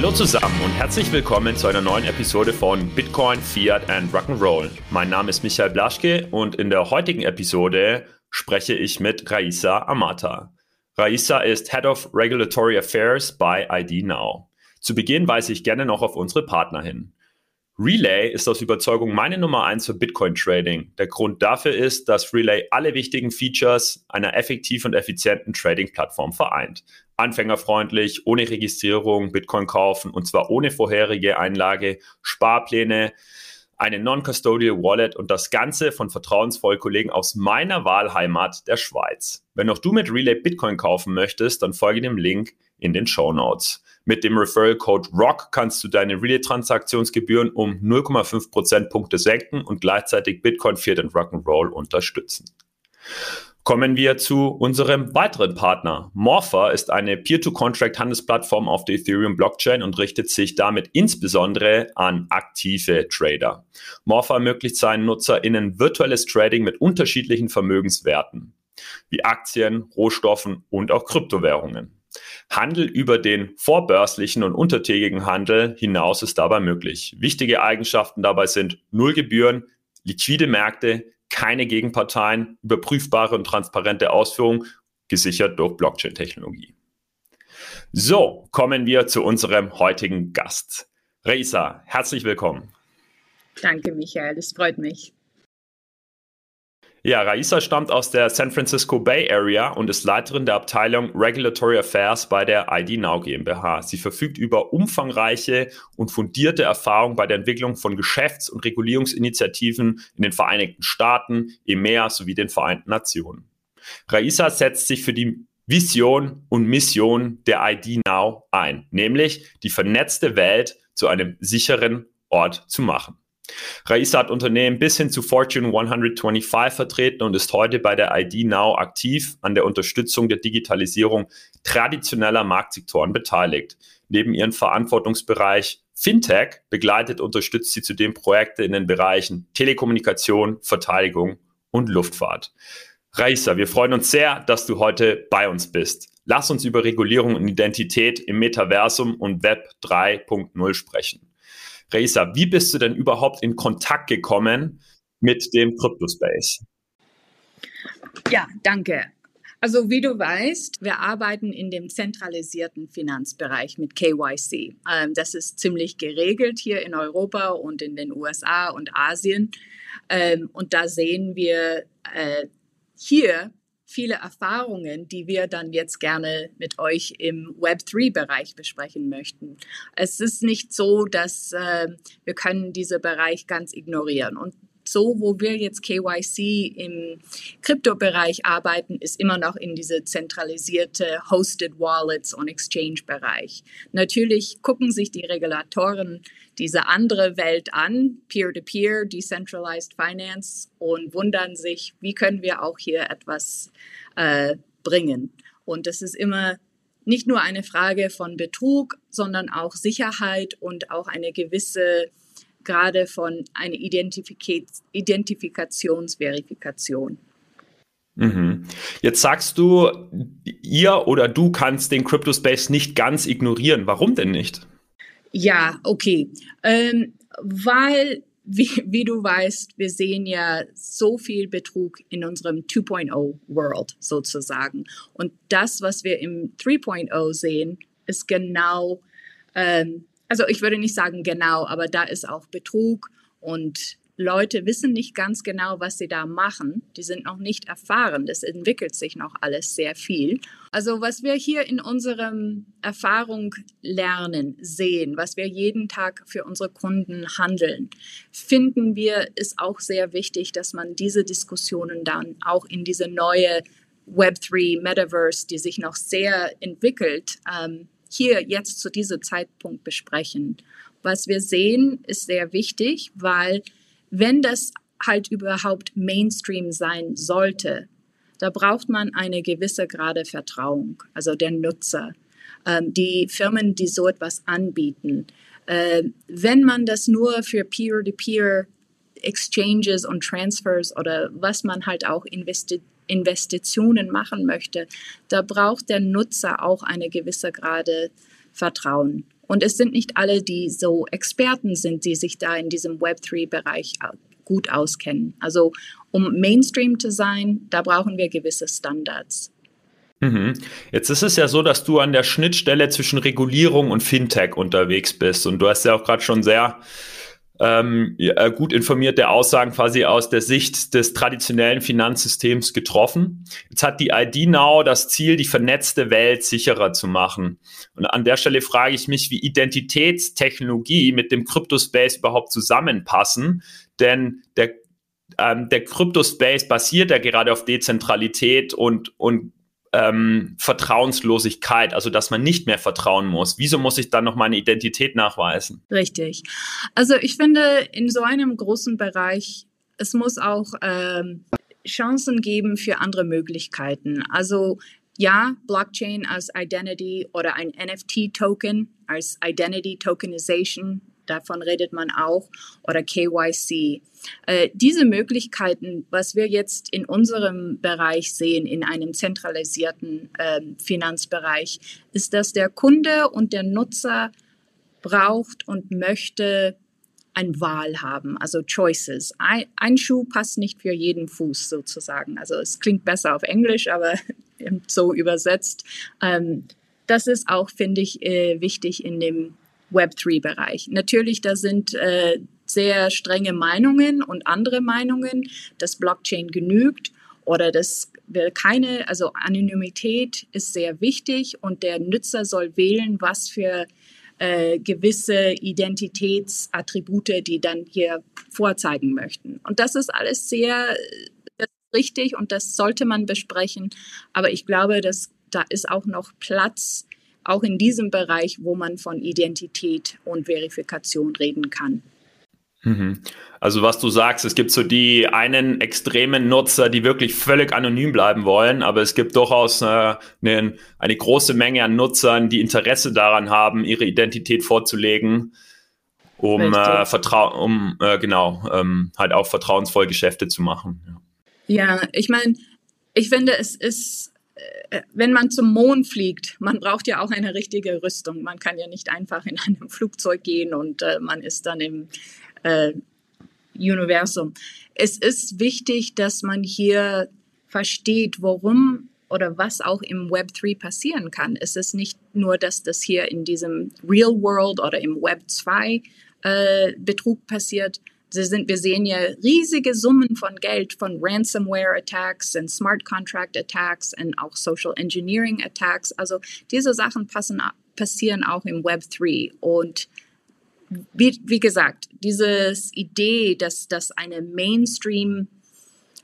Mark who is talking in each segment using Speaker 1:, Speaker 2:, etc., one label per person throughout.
Speaker 1: Hallo zusammen und herzlich willkommen zu einer neuen Episode von Bitcoin, Fiat and Rock'n'Roll. Mein Name ist Michael Blaschke und in der heutigen Episode spreche ich mit Raisa Amata. Raisa ist Head of Regulatory Affairs bei ID Now. Zu Beginn weise ich gerne noch auf unsere Partner hin. Relay ist aus Überzeugung meine Nummer eins für Bitcoin Trading. Der Grund dafür ist, dass Relay alle wichtigen Features einer effektiven und effizienten Trading-Plattform vereint. Anfängerfreundlich, ohne Registrierung, Bitcoin kaufen und zwar ohne vorherige Einlage, Sparpläne, eine Non-Custodial Wallet und das Ganze von vertrauensvollen Kollegen aus meiner Wahlheimat der Schweiz. Wenn auch du mit Relay Bitcoin kaufen möchtest, dann folge dem Link in den Show Notes. Mit dem Referral Code ROCK kannst du deine Relay-Transaktionsgebühren um 0,5 Prozentpunkte senken und gleichzeitig Bitcoin, Fiat und Rock'n'Roll unterstützen. Kommen wir zu unserem weiteren Partner. Morpher ist eine Peer-to-Contract-Handelsplattform auf der Ethereum-Blockchain und richtet sich damit insbesondere an aktive Trader. Morpher ermöglicht seinen NutzerInnen virtuelles Trading mit unterschiedlichen Vermögenswerten, wie Aktien, Rohstoffen und auch Kryptowährungen. Handel über den vorbörslichen und untertägigen Handel hinaus ist dabei möglich. Wichtige Eigenschaften dabei sind Null Gebühren, liquide Märkte, keine Gegenparteien, überprüfbare und transparente Ausführung, gesichert durch Blockchain-Technologie. So, kommen wir zu unserem heutigen Gast. Reisa, herzlich willkommen.
Speaker 2: Danke, Michael, es freut mich.
Speaker 1: Ja, Raisa stammt aus der San Francisco Bay Area und ist Leiterin der Abteilung Regulatory Affairs bei der ID Now GmbH. Sie verfügt über umfangreiche und fundierte Erfahrung bei der Entwicklung von Geschäfts- und Regulierungsinitiativen in den Vereinigten Staaten, EMEA sowie den Vereinten Nationen. Raisa setzt sich für die Vision und Mission der ID Now ein, nämlich die vernetzte Welt zu einem sicheren Ort zu machen. Raisa hat Unternehmen bis hin zu Fortune 125 vertreten und ist heute bei der ID Now aktiv an der Unterstützung der Digitalisierung traditioneller Marktsektoren beteiligt. Neben ihrem Verantwortungsbereich Fintech begleitet unterstützt sie zudem Projekte in den Bereichen Telekommunikation, Verteidigung und Luftfahrt. Raisa, wir freuen uns sehr, dass du heute bei uns bist. Lass uns über Regulierung und Identität im Metaversum und Web 3.0 sprechen. Reza, wie bist du denn überhaupt in Kontakt gekommen mit dem Cryptospace?
Speaker 2: Ja, danke. Also wie du weißt, wir arbeiten in dem zentralisierten Finanzbereich mit KYC. Ähm, das ist ziemlich geregelt hier in Europa und in den USA und Asien. Ähm, und da sehen wir äh, hier viele Erfahrungen, die wir dann jetzt gerne mit euch im Web3-Bereich besprechen möchten. Es ist nicht so, dass äh, wir können diesen Bereich ganz ignorieren. Und so, wo wir jetzt KYC im Kryptobereich arbeiten, ist immer noch in diese zentralisierte Hosted Wallets und Exchange-Bereich. Natürlich gucken sich die Regulatoren diese andere Welt an, Peer-to-Peer, -Peer, Decentralized Finance, und wundern sich, wie können wir auch hier etwas äh, bringen. Und das ist immer nicht nur eine Frage von Betrug, sondern auch Sicherheit und auch eine gewisse gerade von einer Identifika Identifikationsverifikation.
Speaker 1: Mhm. Jetzt sagst du, ihr oder du kannst den Crypto Space nicht ganz ignorieren. Warum denn nicht?
Speaker 2: Ja, okay. Ähm, weil, wie, wie du weißt, wir sehen ja so viel Betrug in unserem 2.0 World sozusagen. Und das, was wir im 3.0 sehen, ist genau, ähm, also ich würde nicht sagen genau, aber da ist auch Betrug und Leute wissen nicht ganz genau, was sie da machen. Die sind noch nicht erfahren. Das entwickelt sich noch alles sehr viel. Also was wir hier in unserem Erfahrung lernen, sehen, was wir jeden Tag für unsere Kunden handeln, finden wir, ist auch sehr wichtig, dass man diese Diskussionen dann auch in diese neue Web3 Metaverse, die sich noch sehr entwickelt, ähm, hier jetzt zu diesem Zeitpunkt besprechen. Was wir sehen, ist sehr wichtig, weil wenn das halt überhaupt Mainstream sein sollte, da braucht man eine gewisse Grade Vertrauung, also der Nutzer, ähm, die Firmen, die so etwas anbieten. Äh, wenn man das nur für Peer-to-Peer Exchanges und Transfers oder was man halt auch investi Investitionen machen möchte, da braucht der Nutzer auch eine gewisse Grade Vertrauen. Und es sind nicht alle, die so Experten sind, die sich da in diesem Web3-Bereich gut auskennen. Also um Mainstream zu sein, da brauchen wir gewisse Standards.
Speaker 1: Mhm. Jetzt ist es ja so, dass du an der Schnittstelle zwischen Regulierung und Fintech unterwegs bist. Und du hast ja auch gerade schon sehr ähm, ja, gut informierte Aussagen quasi aus der Sicht des traditionellen Finanzsystems getroffen. Jetzt hat die ID Now das Ziel, die vernetzte Welt sicherer zu machen. Und an der Stelle frage ich mich, wie Identitätstechnologie mit dem Crypto-Space überhaupt zusammenpassen. Denn der ähm, der Crypto-Space basiert ja gerade auf Dezentralität und, und ähm, Vertrauenslosigkeit, also dass man nicht mehr vertrauen muss. Wieso muss ich dann noch meine Identität nachweisen?
Speaker 2: Richtig. Also ich finde, in so einem großen Bereich, es muss auch ähm, Chancen geben für andere Möglichkeiten. Also ja, Blockchain als Identity oder ein NFT-Token als Identity Tokenization davon redet man auch, oder KYC. Äh, diese Möglichkeiten, was wir jetzt in unserem Bereich sehen, in einem zentralisierten äh, Finanzbereich, ist, dass der Kunde und der Nutzer braucht und möchte ein Wahl haben, also Choices. Ein, ein, Schuh passt nicht für jeden Fuß sozusagen. Also es klingt besser auf Englisch, aber so übersetzt. Ähm, das ist auch, finde ich, äh, wichtig in dem Web3-Bereich. Natürlich, da sind äh, sehr strenge Meinungen und andere Meinungen, dass Blockchain genügt oder das will keine, also Anonymität ist sehr wichtig und der Nutzer soll wählen, was für äh, gewisse Identitätsattribute, die dann hier vorzeigen möchten. Und das ist alles sehr richtig und das sollte man besprechen. Aber ich glaube, dass da ist auch noch Platz auch in diesem Bereich, wo man von Identität und Verifikation reden kann.
Speaker 1: Mhm. Also was du sagst, es gibt so die einen extremen Nutzer, die wirklich völlig anonym bleiben wollen, aber es gibt durchaus äh, eine, eine große Menge an Nutzern, die Interesse daran haben, ihre Identität vorzulegen, um, äh, Vertrau um äh, genau ähm, halt auch vertrauensvoll Geschäfte zu machen.
Speaker 2: Ja, ja ich meine, ich finde, es ist wenn man zum Mond fliegt, man braucht ja auch eine richtige Rüstung. Man kann ja nicht einfach in einem Flugzeug gehen und äh, man ist dann im äh, Universum. Es ist wichtig, dass man hier versteht, warum oder was auch im Web 3 passieren kann. Es ist nicht nur, dass das hier in diesem Real World oder im Web 2 äh, Betrug passiert, Sie sind, wir sehen ja riesige Summen von Geld von Ransomware-Attacks und Smart Contract-Attacks und auch Social Engineering-Attacks. Also diese Sachen passen, passieren auch im Web 3. Und wie, wie gesagt, diese Idee, dass das eine Mainstream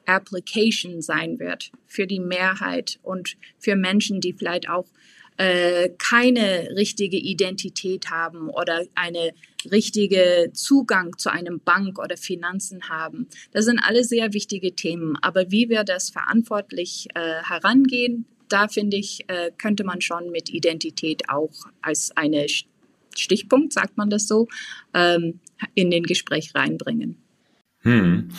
Speaker 2: Application sein wird für die Mehrheit und für Menschen, die vielleicht auch äh, keine richtige Identität haben oder eine richtige Zugang zu einem Bank oder Finanzen haben. Das sind alle sehr wichtige Themen. Aber wie wir das verantwortlich äh, herangehen, da finde ich, äh, könnte man schon mit Identität auch als eine Stichpunkt, sagt man das so, ähm, in den Gespräch reinbringen.
Speaker 1: Hm.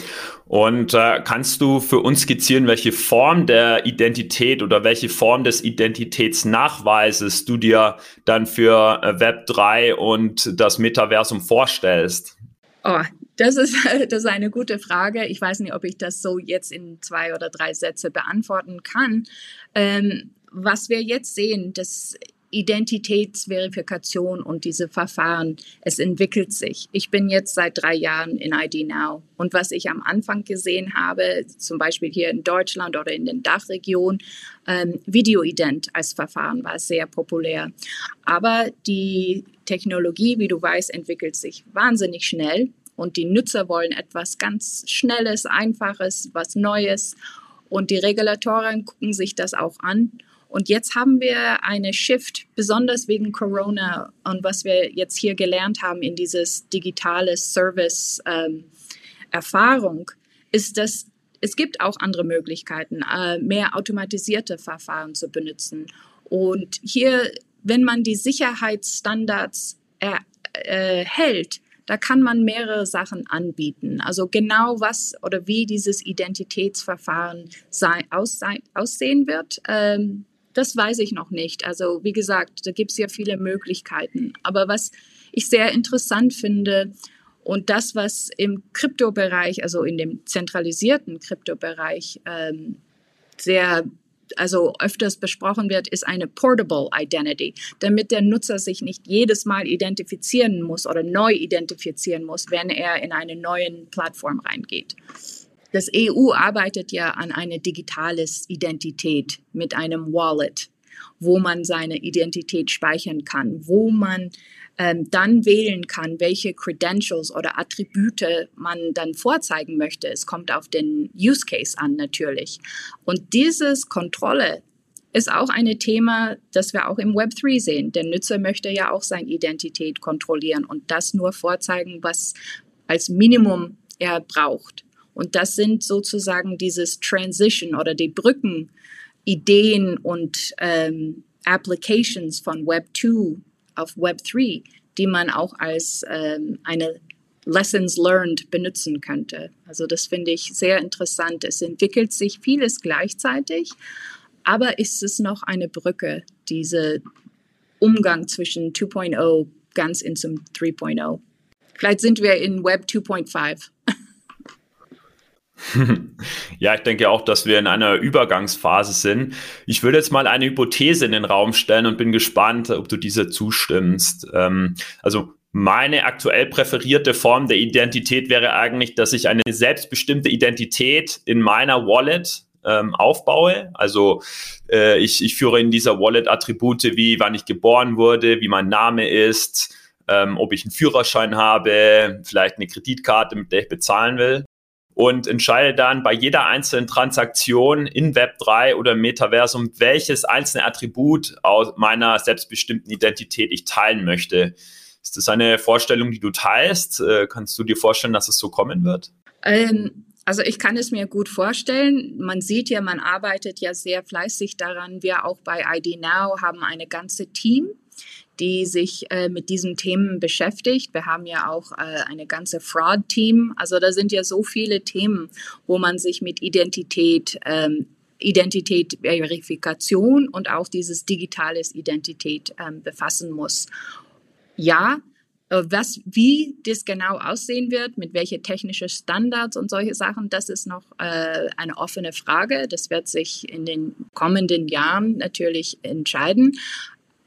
Speaker 1: Und äh, kannst du für uns skizzieren, welche Form der Identität oder welche Form des Identitätsnachweises du dir dann für äh, Web 3 und das Metaversum vorstellst?
Speaker 2: Oh, das ist, das ist eine gute Frage. Ich weiß nicht, ob ich das so jetzt in zwei oder drei Sätze beantworten kann. Ähm, was wir jetzt sehen, das Identitätsverifikation und diese Verfahren, es entwickelt sich. Ich bin jetzt seit drei Jahren in ID Now und was ich am Anfang gesehen habe, zum Beispiel hier in Deutschland oder in den Dachregionen, ähm, Videoident als Verfahren war sehr populär. Aber die Technologie, wie du weißt, entwickelt sich wahnsinnig schnell und die Nutzer wollen etwas ganz Schnelles, Einfaches, was Neues. Und die Regulatoren gucken sich das auch an und jetzt haben wir eine Shift, besonders wegen Corona und was wir jetzt hier gelernt haben in dieses digitale Service-Erfahrung, ähm, ist, dass es gibt auch andere Möglichkeiten, äh, mehr automatisierte Verfahren zu benutzen. Und hier, wenn man die Sicherheitsstandards er, äh, hält, da kann man mehrere Sachen anbieten. Also genau was oder wie dieses Identitätsverfahren sei, aussehen wird, ähm, das weiß ich noch nicht. Also wie gesagt, da gibt es ja viele Möglichkeiten. Aber was ich sehr interessant finde und das, was im Kryptobereich, also in dem zentralisierten Kryptobereich ähm, sehr also öfters besprochen wird, ist eine Portable Identity, damit der Nutzer sich nicht jedes Mal identifizieren muss oder neu identifizieren muss, wenn er in eine neue Plattform reingeht. Das EU arbeitet ja an eine digitales Identität mit einem Wallet, wo man seine Identität speichern kann, wo man ähm, dann wählen kann, welche Credentials oder Attribute man dann vorzeigen möchte. Es kommt auf den Use Case an natürlich. Und dieses Kontrolle ist auch ein Thema, das wir auch im Web3 sehen. Der Nutzer möchte ja auch seine Identität kontrollieren und das nur vorzeigen, was als Minimum er braucht. Und das sind sozusagen dieses Transition oder die Brücken, Ideen und ähm, Applications von Web 2 auf Web3, die man auch als ähm, eine Lessons learned benutzen könnte. Also das finde ich sehr interessant. Es entwickelt sich vieles gleichzeitig, aber ist es noch eine Brücke, diese Umgang zwischen 2.0 ganz in zum 3.0? Vielleicht sind wir in Web 2.5.
Speaker 1: Ja, ich denke auch, dass wir in einer Übergangsphase sind. Ich würde jetzt mal eine Hypothese in den Raum stellen und bin gespannt, ob du dieser zustimmst. Ähm, also meine aktuell präferierte Form der Identität wäre eigentlich, dass ich eine selbstbestimmte Identität in meiner Wallet ähm, aufbaue. Also äh, ich, ich führe in dieser Wallet Attribute wie wann ich geboren wurde, wie mein Name ist, ähm, ob ich einen Führerschein habe, vielleicht eine Kreditkarte, mit der ich bezahlen will und entscheide dann bei jeder einzelnen Transaktion in Web3 oder Metaversum, welches einzelne Attribut aus meiner selbstbestimmten Identität ich teilen möchte. Ist das eine Vorstellung, die du teilst? Äh, kannst du dir vorstellen, dass es so kommen wird?
Speaker 2: Ähm, also ich kann es mir gut vorstellen. Man sieht ja, man arbeitet ja sehr fleißig daran. Wir auch bei ID Now haben eine ganze Team, die sich äh, mit diesen Themen beschäftigt. Wir haben ja auch äh, eine ganze Fraud-Team. Also da sind ja so viele Themen, wo man sich mit Identität, ähm, Identität, Verifikation und auch dieses digitales Identität ähm, befassen muss. Ja, äh, was, wie das genau aussehen wird, mit welchen technischen Standards und solche Sachen, das ist noch äh, eine offene Frage. Das wird sich in den kommenden Jahren natürlich entscheiden.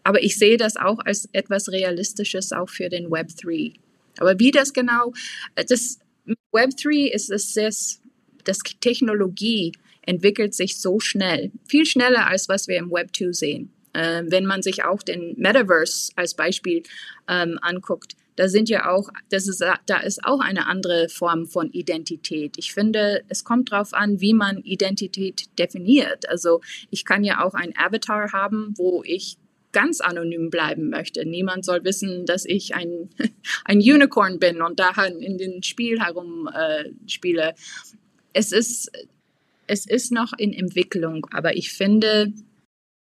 Speaker 2: Aber ich sehe das auch als etwas Realistisches auch für den Web 3. Aber wie das genau, äh, das Web 3 ist es, das, das Technologie entwickelt sich so schnell, viel schneller als was wir im Web 2 sehen. Äh, wenn man sich auch den Metaverse als Beispiel ähm, anguckt, da sind ja auch, das ist, da ist auch eine andere Form von Identität. Ich finde, es kommt darauf an, wie man Identität definiert. Also ich kann ja auch ein Avatar haben, wo ich ganz anonym bleiben möchte. Niemand soll wissen, dass ich ein, ein Unicorn bin und da in dem Spiel herum äh, spiele. Es ist, es ist noch in Entwicklung, aber ich finde,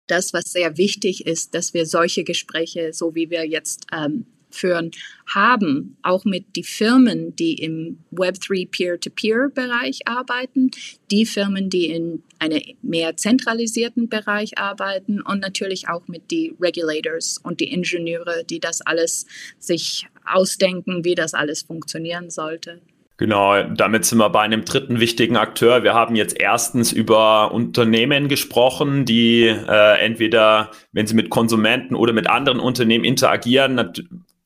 Speaker 2: das, was sehr wichtig ist, dass wir solche Gespräche, so wie wir jetzt ähm, führen, haben, auch mit die Firmen, die im Web3 Peer-to-Peer-Bereich arbeiten, die Firmen, die in einem mehr zentralisierten Bereich arbeiten und natürlich auch mit die Regulators und die Ingenieure, die das alles sich ausdenken, wie das alles funktionieren sollte.
Speaker 1: Genau, damit sind wir bei einem dritten wichtigen Akteur. Wir haben jetzt erstens über Unternehmen gesprochen, die äh, entweder, wenn sie mit Konsumenten oder mit anderen Unternehmen interagieren,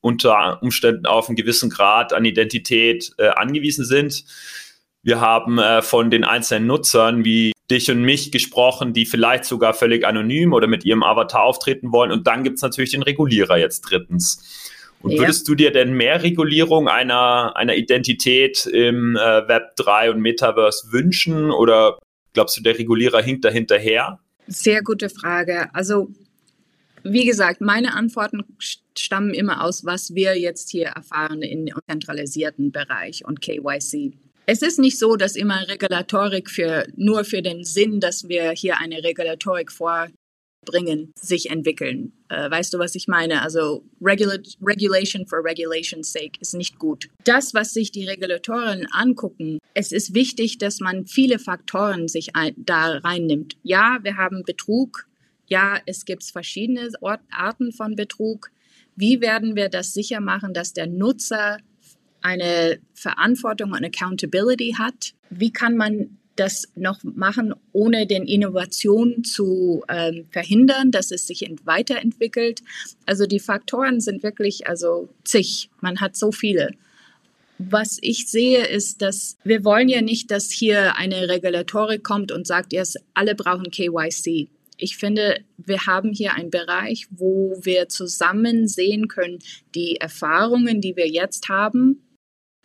Speaker 1: unter Umständen auf einen gewissen Grad an Identität äh, angewiesen sind. Wir haben äh, von den einzelnen Nutzern wie dich und mich gesprochen, die vielleicht sogar völlig anonym oder mit ihrem Avatar auftreten wollen. Und dann gibt es natürlich den Regulierer jetzt drittens. Und ja. würdest du dir denn mehr Regulierung einer, einer Identität im äh, Web 3 und Metaverse wünschen oder glaubst du, der Regulierer hinkt da hinterher?
Speaker 2: Sehr gute Frage. Also wie gesagt, meine Antworten stammen immer aus, was wir jetzt hier erfahren im zentralisierten Bereich und KYC. Es ist nicht so, dass immer Regulatorik für, nur für den Sinn, dass wir hier eine Regulatorik vorbringen, sich entwickeln. Äh, weißt du, was ich meine? Also Regula Regulation for Regulation's sake ist nicht gut. Das, was sich die Regulatoren angucken, es ist wichtig, dass man viele Faktoren sich ein, da reinnimmt. Ja, wir haben Betrug, ja, es gibt verschiedene Arten von Betrug. Wie werden wir das sicher machen, dass der Nutzer eine Verantwortung und Accountability hat? Wie kann man das noch machen, ohne den Innovation zu ähm, verhindern, dass es sich weiterentwickelt. Also die Faktoren sind wirklich also zig. Man hat so viele. Was ich sehe, ist, dass wir wollen ja nicht, dass hier eine Regulatorik kommt und sagt, erst alle brauchen KYC. Ich finde, wir haben hier einen Bereich, wo wir zusammen sehen können, die Erfahrungen, die wir jetzt haben,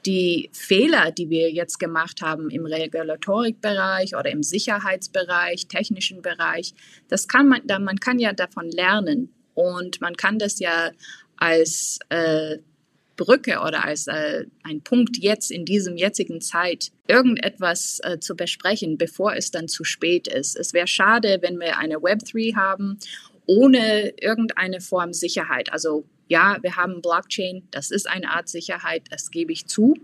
Speaker 2: die Fehler, die wir jetzt gemacht haben im Regulatorikbereich oder im Sicherheitsbereich, technischen Bereich, das kann man, man kann ja davon lernen. Und man kann das ja als äh, Brücke oder als äh, ein Punkt jetzt in diesem jetzigen Zeit irgendetwas äh, zu besprechen, bevor es dann zu spät ist. Es wäre schade, wenn wir eine Web3 haben ohne irgendeine Form Sicherheit. Also ja, wir haben Blockchain, das ist eine Art Sicherheit, das gebe ich zu.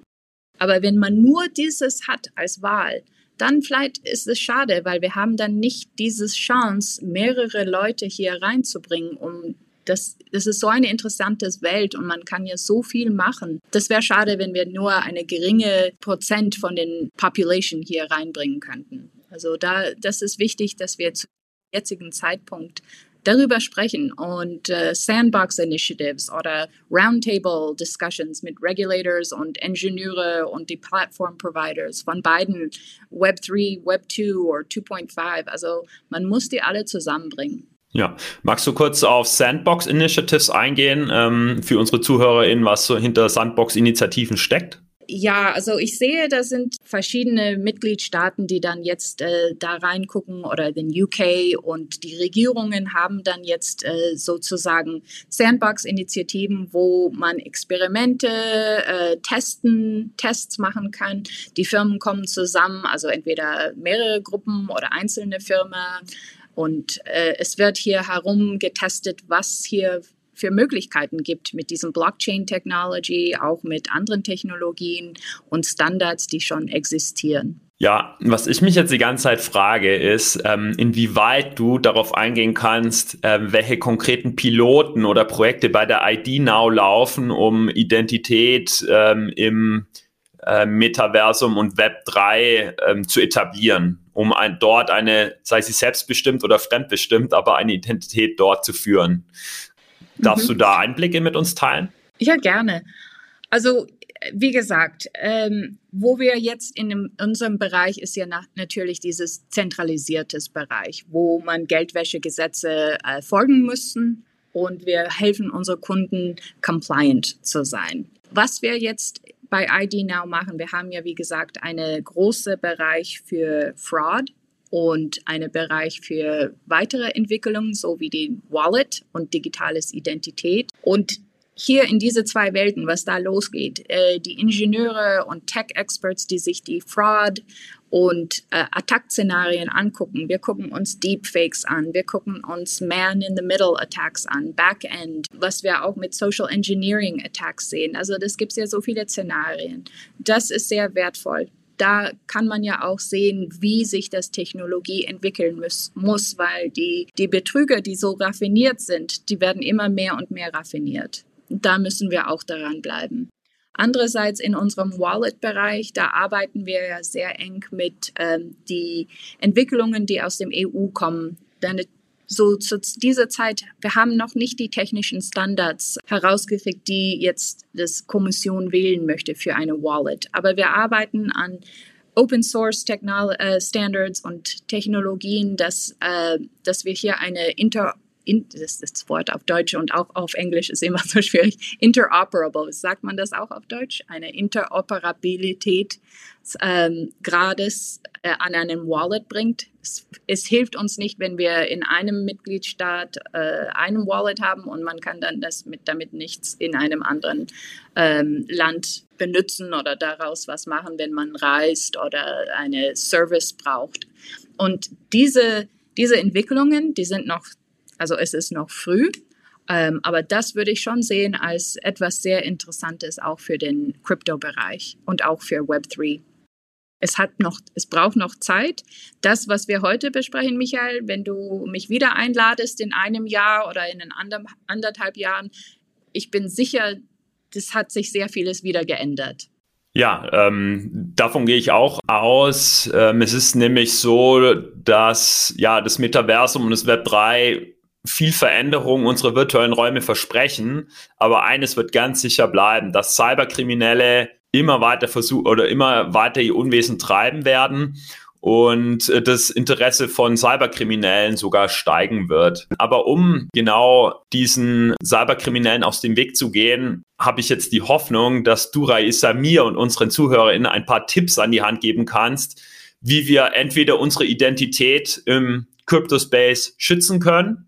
Speaker 2: Aber wenn man nur dieses hat als Wahl, dann vielleicht ist es schade, weil wir haben dann nicht diese Chance, mehrere Leute hier reinzubringen, um das, das ist so eine interessante Welt und man kann ja so viel machen. Das wäre schade, wenn wir nur eine geringe Prozent von den Population hier reinbringen könnten. Also da, das ist wichtig, dass wir zum jetzigen Zeitpunkt darüber sprechen und äh, Sandbox Initiatives oder Roundtable Discussions mit Regulators und Ingenieure und die Platform Providers von beiden Web 3, Web 2 oder 2.5. Also man muss die alle zusammenbringen.
Speaker 1: Ja, magst du kurz auf Sandbox Initiatives eingehen ähm, für unsere ZuhörerInnen, was so hinter Sandbox-Initiativen steckt?
Speaker 2: Ja, also ich sehe, da sind verschiedene Mitgliedstaaten, die dann jetzt äh, da reingucken oder den UK und die Regierungen haben dann jetzt äh, sozusagen Sandbox-Initiativen, wo man Experimente äh, testen, Tests machen kann. Die Firmen kommen zusammen, also entweder mehrere Gruppen oder einzelne Firmen. Und äh, es wird hier herum getestet, was hier für Möglichkeiten gibt mit diesem Blockchain-Technology, auch mit anderen Technologien und Standards, die schon existieren.
Speaker 1: Ja, was ich mich jetzt die ganze Zeit frage, ist, ähm, inwieweit du darauf eingehen kannst, äh, welche konkreten Piloten oder Projekte bei der ID Now laufen, um Identität ähm, im äh, Metaversum und Web 3 ähm, zu etablieren, um ein, dort eine, sei sie selbstbestimmt oder fremdbestimmt, aber eine Identität dort zu führen. Darfst mhm. du da Einblicke mit uns teilen?
Speaker 2: Ja, gerne. Also wie gesagt, ähm, wo wir jetzt in dem, unserem Bereich ist ja nach, natürlich dieses zentralisiertes Bereich, wo man Geldwäschegesetze äh, folgen müssen und wir helfen unseren Kunden compliant zu sein. Was wir jetzt bei ID Now machen, wir haben ja wie gesagt einen großen Bereich für Fraud und einen Bereich für weitere Entwicklungen, so wie den Wallet und digitales Identität. Und hier in diese zwei Welten, was da losgeht, äh, die Ingenieure und Tech-Experts, die sich die Fraud und äh, Attack-Szenarien angucken. Wir gucken uns Deepfakes an, wir gucken uns Man-in-the-Middle-Attacks an, Backend, was wir auch mit Social Engineering-Attacks sehen. Also das gibt es ja so viele Szenarien. Das ist sehr wertvoll da kann man ja auch sehen, wie sich das Technologie entwickeln muss, muss, weil die, die Betrüger, die so raffiniert sind, die werden immer mehr und mehr raffiniert. Da müssen wir auch daran bleiben. Andererseits in unserem Wallet-Bereich, da arbeiten wir ja sehr eng mit ähm, die Entwicklungen, die aus dem EU kommen. Denn so zu dieser Zeit, wir haben noch nicht die technischen Standards herausgekriegt, die jetzt das Kommission wählen möchte für eine Wallet. Aber wir arbeiten an Open Source Technolo äh, Standards und Technologien, dass, äh, dass wir hier eine Inter in, das, das Wort auf Deutsch und auch auf Englisch ist immer so schwierig, interoperable, sagt man das auch auf Deutsch? Eine Interoperabilität ähm, Grades äh, an einem Wallet bringt. Es, es, hilft uns nicht, wenn wir in einem Mitgliedstaat äh, einen Wallet haben und man kann dann das mit, damit nichts in einem anderen ähm, Land benutzen oder daraus was machen, wenn man reist oder eine Service braucht. Und diese, diese Entwicklungen, die sind noch also es ist noch früh, ähm, aber das würde ich schon sehen als etwas sehr Interessantes auch für den Crypto-Bereich und auch für Web3. es hat noch, es braucht noch Zeit. Das, was wir heute besprechen, Michael, wenn du mich wieder einladest in einem Jahr oder in einem anderthalb Jahren, ich bin sicher, das hat sich sehr vieles wieder geändert.
Speaker 1: Ja, ähm, davon gehe ich auch aus. Ähm, es ist nämlich so, dass ja das Metaversum und das Web 3 viel Veränderung unserer virtuellen Räume versprechen, aber eines wird ganz sicher bleiben, dass Cyberkriminelle immer weiter versuchen oder immer weiter ihr Unwesen treiben werden und äh, das Interesse von Cyberkriminellen sogar steigen wird. Aber um genau diesen Cyberkriminellen aus dem Weg zu gehen, habe ich jetzt die Hoffnung, dass du, Raissa, mir und unseren ZuhörerInnen ein paar Tipps an die Hand geben kannst, wie wir entweder unsere Identität im Crypto-Space schützen können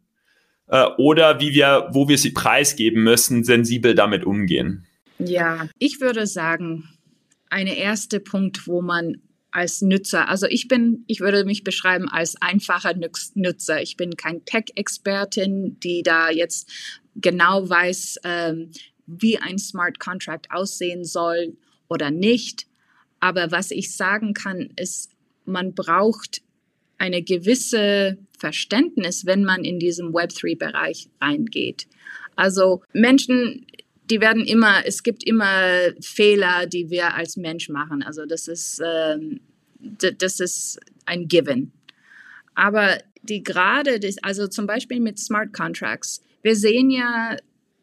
Speaker 1: äh, oder wie wir, wo wir sie preisgeben müssen, sensibel damit umgehen.
Speaker 2: Ja, ich würde sagen, ein erster Punkt, wo man als Nutzer, also ich bin, ich würde mich beschreiben als einfacher Nutzer. Ich bin kein Tech-Expertin, die da jetzt genau weiß, ähm, wie ein Smart Contract aussehen soll oder nicht. Aber was ich sagen kann, ist, man braucht eine gewisse Verständnis, wenn man in diesem Web3-Bereich reingeht. Also Menschen, die werden immer, es gibt immer Fehler, die wir als Mensch machen. Also das ist, ähm, das ist ein Given. Aber die gerade, also zum Beispiel mit Smart Contracts, wir sehen ja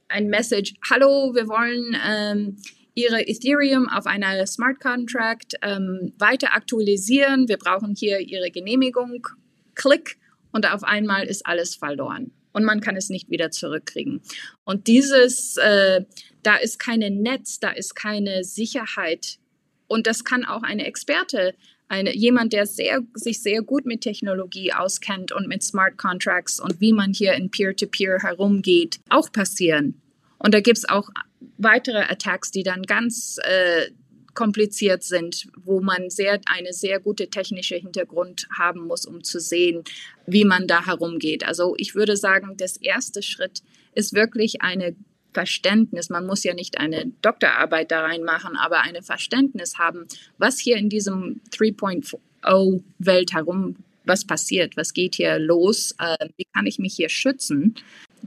Speaker 2: ein Message, hallo, wir wollen ähm, Ihre Ethereum auf einer Smart Contract ähm, weiter aktualisieren. Wir brauchen hier Ihre Genehmigung. Klick und auf einmal ist alles verloren und man kann es nicht wieder zurückkriegen. Und dieses, äh, da ist keine Netz, da ist keine Sicherheit. Und das kann auch eine Experte, eine, jemand, der sehr, sich sehr gut mit Technologie auskennt und mit Smart Contracts und wie man hier in Peer-to-Peer -Peer herumgeht, auch passieren. Und da gibt es auch weitere Attacks, die dann ganz äh, kompliziert sind, wo man sehr, eine sehr gute technische Hintergrund haben muss, um zu sehen, wie man da herumgeht. Also ich würde sagen, das erste Schritt ist wirklich eine Verständnis. Man muss ja nicht eine Doktorarbeit da reinmachen, aber eine Verständnis haben, was hier in diesem 3.0 Welt herum was passiert, was geht hier los, äh, wie kann ich mich hier schützen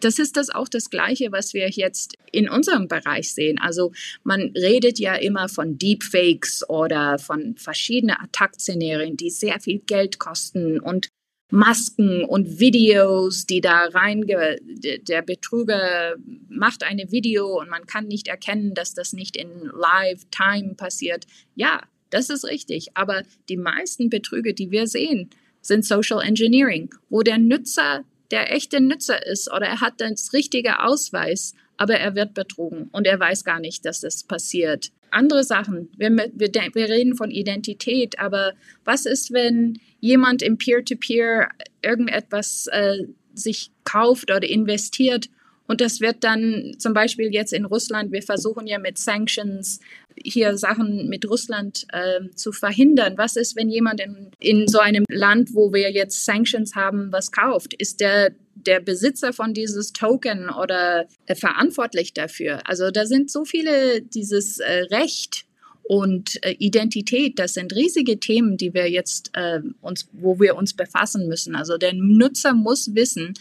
Speaker 2: das ist das auch das Gleiche, was wir jetzt in unserem Bereich sehen. Also man redet ja immer von Deepfakes oder von verschiedenen Attackszenarien, die sehr viel Geld kosten und Masken und Videos, die da rein, der Betrüger macht eine Video und man kann nicht erkennen, dass das nicht in Live-Time passiert. Ja, das ist richtig. Aber die meisten Betrüge, die wir sehen, sind Social Engineering, wo der Nutzer der echte Nutzer ist oder er hat das richtige Ausweis, aber er wird betrogen und er weiß gar nicht, dass das passiert. Andere Sachen, wir, wir, wir reden von Identität, aber was ist, wenn jemand im Peer-to-Peer -Peer irgendetwas äh, sich kauft oder investiert und das wird dann zum Beispiel jetzt in Russland, wir versuchen ja mit Sanctions hier Sachen mit Russland äh, zu verhindern. Was ist, wenn jemand in, in so einem Land, wo wir jetzt Sanctions haben, was kauft? Ist der der Besitzer von dieses Token oder äh, verantwortlich dafür? Also da sind so viele dieses äh, Recht und äh, Identität, das sind riesige Themen, die wir jetzt äh, uns, wo wir uns befassen müssen. Also der Nutzer muss wissen,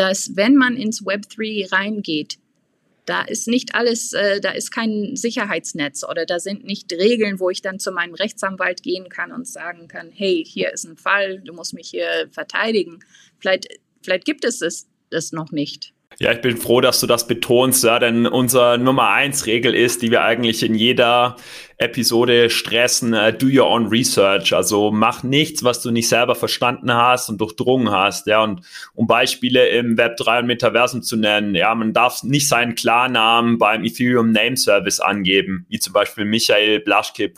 Speaker 2: dass wenn man ins Web 3 reingeht, da ist nicht alles, äh, da ist kein Sicherheitsnetz oder da sind nicht Regeln, wo ich dann zu meinem Rechtsanwalt gehen kann und sagen kann, hey, hier ist ein Fall, du musst mich hier verteidigen. Vielleicht, vielleicht gibt es es das noch nicht.
Speaker 1: Ja, ich bin froh, dass du das betonst, ja, denn unsere Nummer eins Regel ist, die wir eigentlich in jeder Episode stressen, uh, do your own research. Also mach nichts, was du nicht selber verstanden hast und durchdrungen hast. Ja, und um Beispiele im Web 3 und Metaversum zu nennen, ja, man darf nicht seinen Klarnamen beim Ethereum Name Service angeben, wie zum Beispiel Michael Blaschke.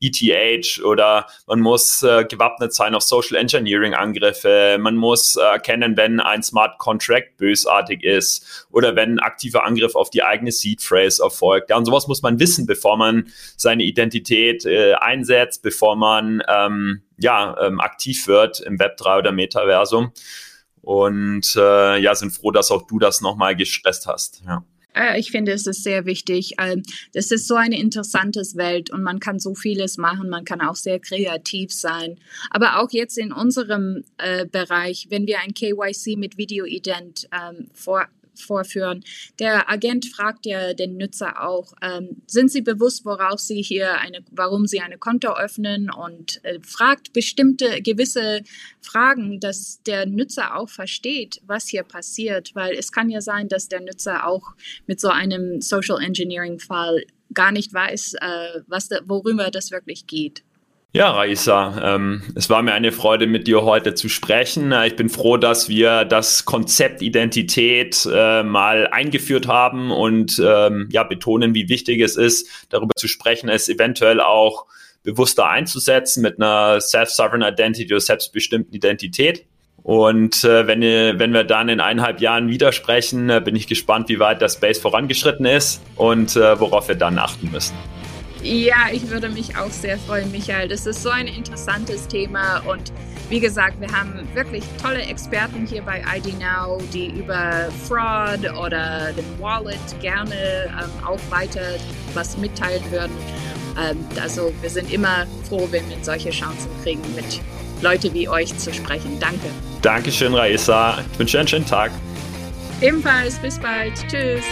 Speaker 1: ETH oder man muss äh, gewappnet sein auf Social Engineering Angriffe, man muss äh, erkennen, wenn ein Smart Contract bösartig ist oder wenn ein aktiver Angriff auf die eigene Seed Phrase erfolgt. Ja, und sowas muss man wissen, bevor man seine Identität äh, einsetzt, bevor man ähm, ja, ähm, aktiv wird im Web 3 oder Metaversum. Und äh, ja, sind froh, dass auch du das nochmal gestresst hast. Ja.
Speaker 2: Äh, ich finde, es ist sehr wichtig. Ähm, das ist so eine interessante Welt und man kann so vieles machen. Man kann auch sehr kreativ sein. Aber auch jetzt in unserem äh, Bereich, wenn wir ein KYC mit Videoident ähm, vor, vorführen. Der Agent fragt ja den Nutzer auch, ähm, sind Sie bewusst, worauf Sie hier eine, warum Sie eine Konto öffnen und äh, fragt bestimmte gewisse Fragen, dass der Nutzer auch versteht, was hier passiert, weil es kann ja sein, dass der Nutzer auch mit so einem Social Engineering Fall gar nicht weiß, äh, was da, worüber das wirklich geht.
Speaker 1: Ja, Raisa, ähm, es war mir eine Freude, mit dir heute zu sprechen. Ich bin froh, dass wir das Konzept Identität äh, mal eingeführt haben und ähm, ja, betonen, wie wichtig es ist, darüber zu sprechen, es eventuell auch bewusster einzusetzen mit einer Self-Sovereign Identity oder selbstbestimmten Identität. Und äh, wenn, wenn wir dann in eineinhalb Jahren widersprechen, äh, bin ich gespannt, wie weit das Space vorangeschritten ist und äh, worauf wir dann achten müssen.
Speaker 2: Ja, ich würde mich auch sehr freuen, Michael. Das ist so ein interessantes Thema und wie gesagt, wir haben wirklich tolle Experten hier bei ID Now, die über Fraud oder den Wallet gerne ähm, auch weiter was mitteilen würden. Ähm, also wir sind immer froh, wenn wir solche Chancen kriegen, mit Leuten wie euch zu sprechen. Danke.
Speaker 1: Dankeschön, Raisa. Ich wünsche einen schönen Tag.
Speaker 2: Ebenfalls, bis bald. Tschüss.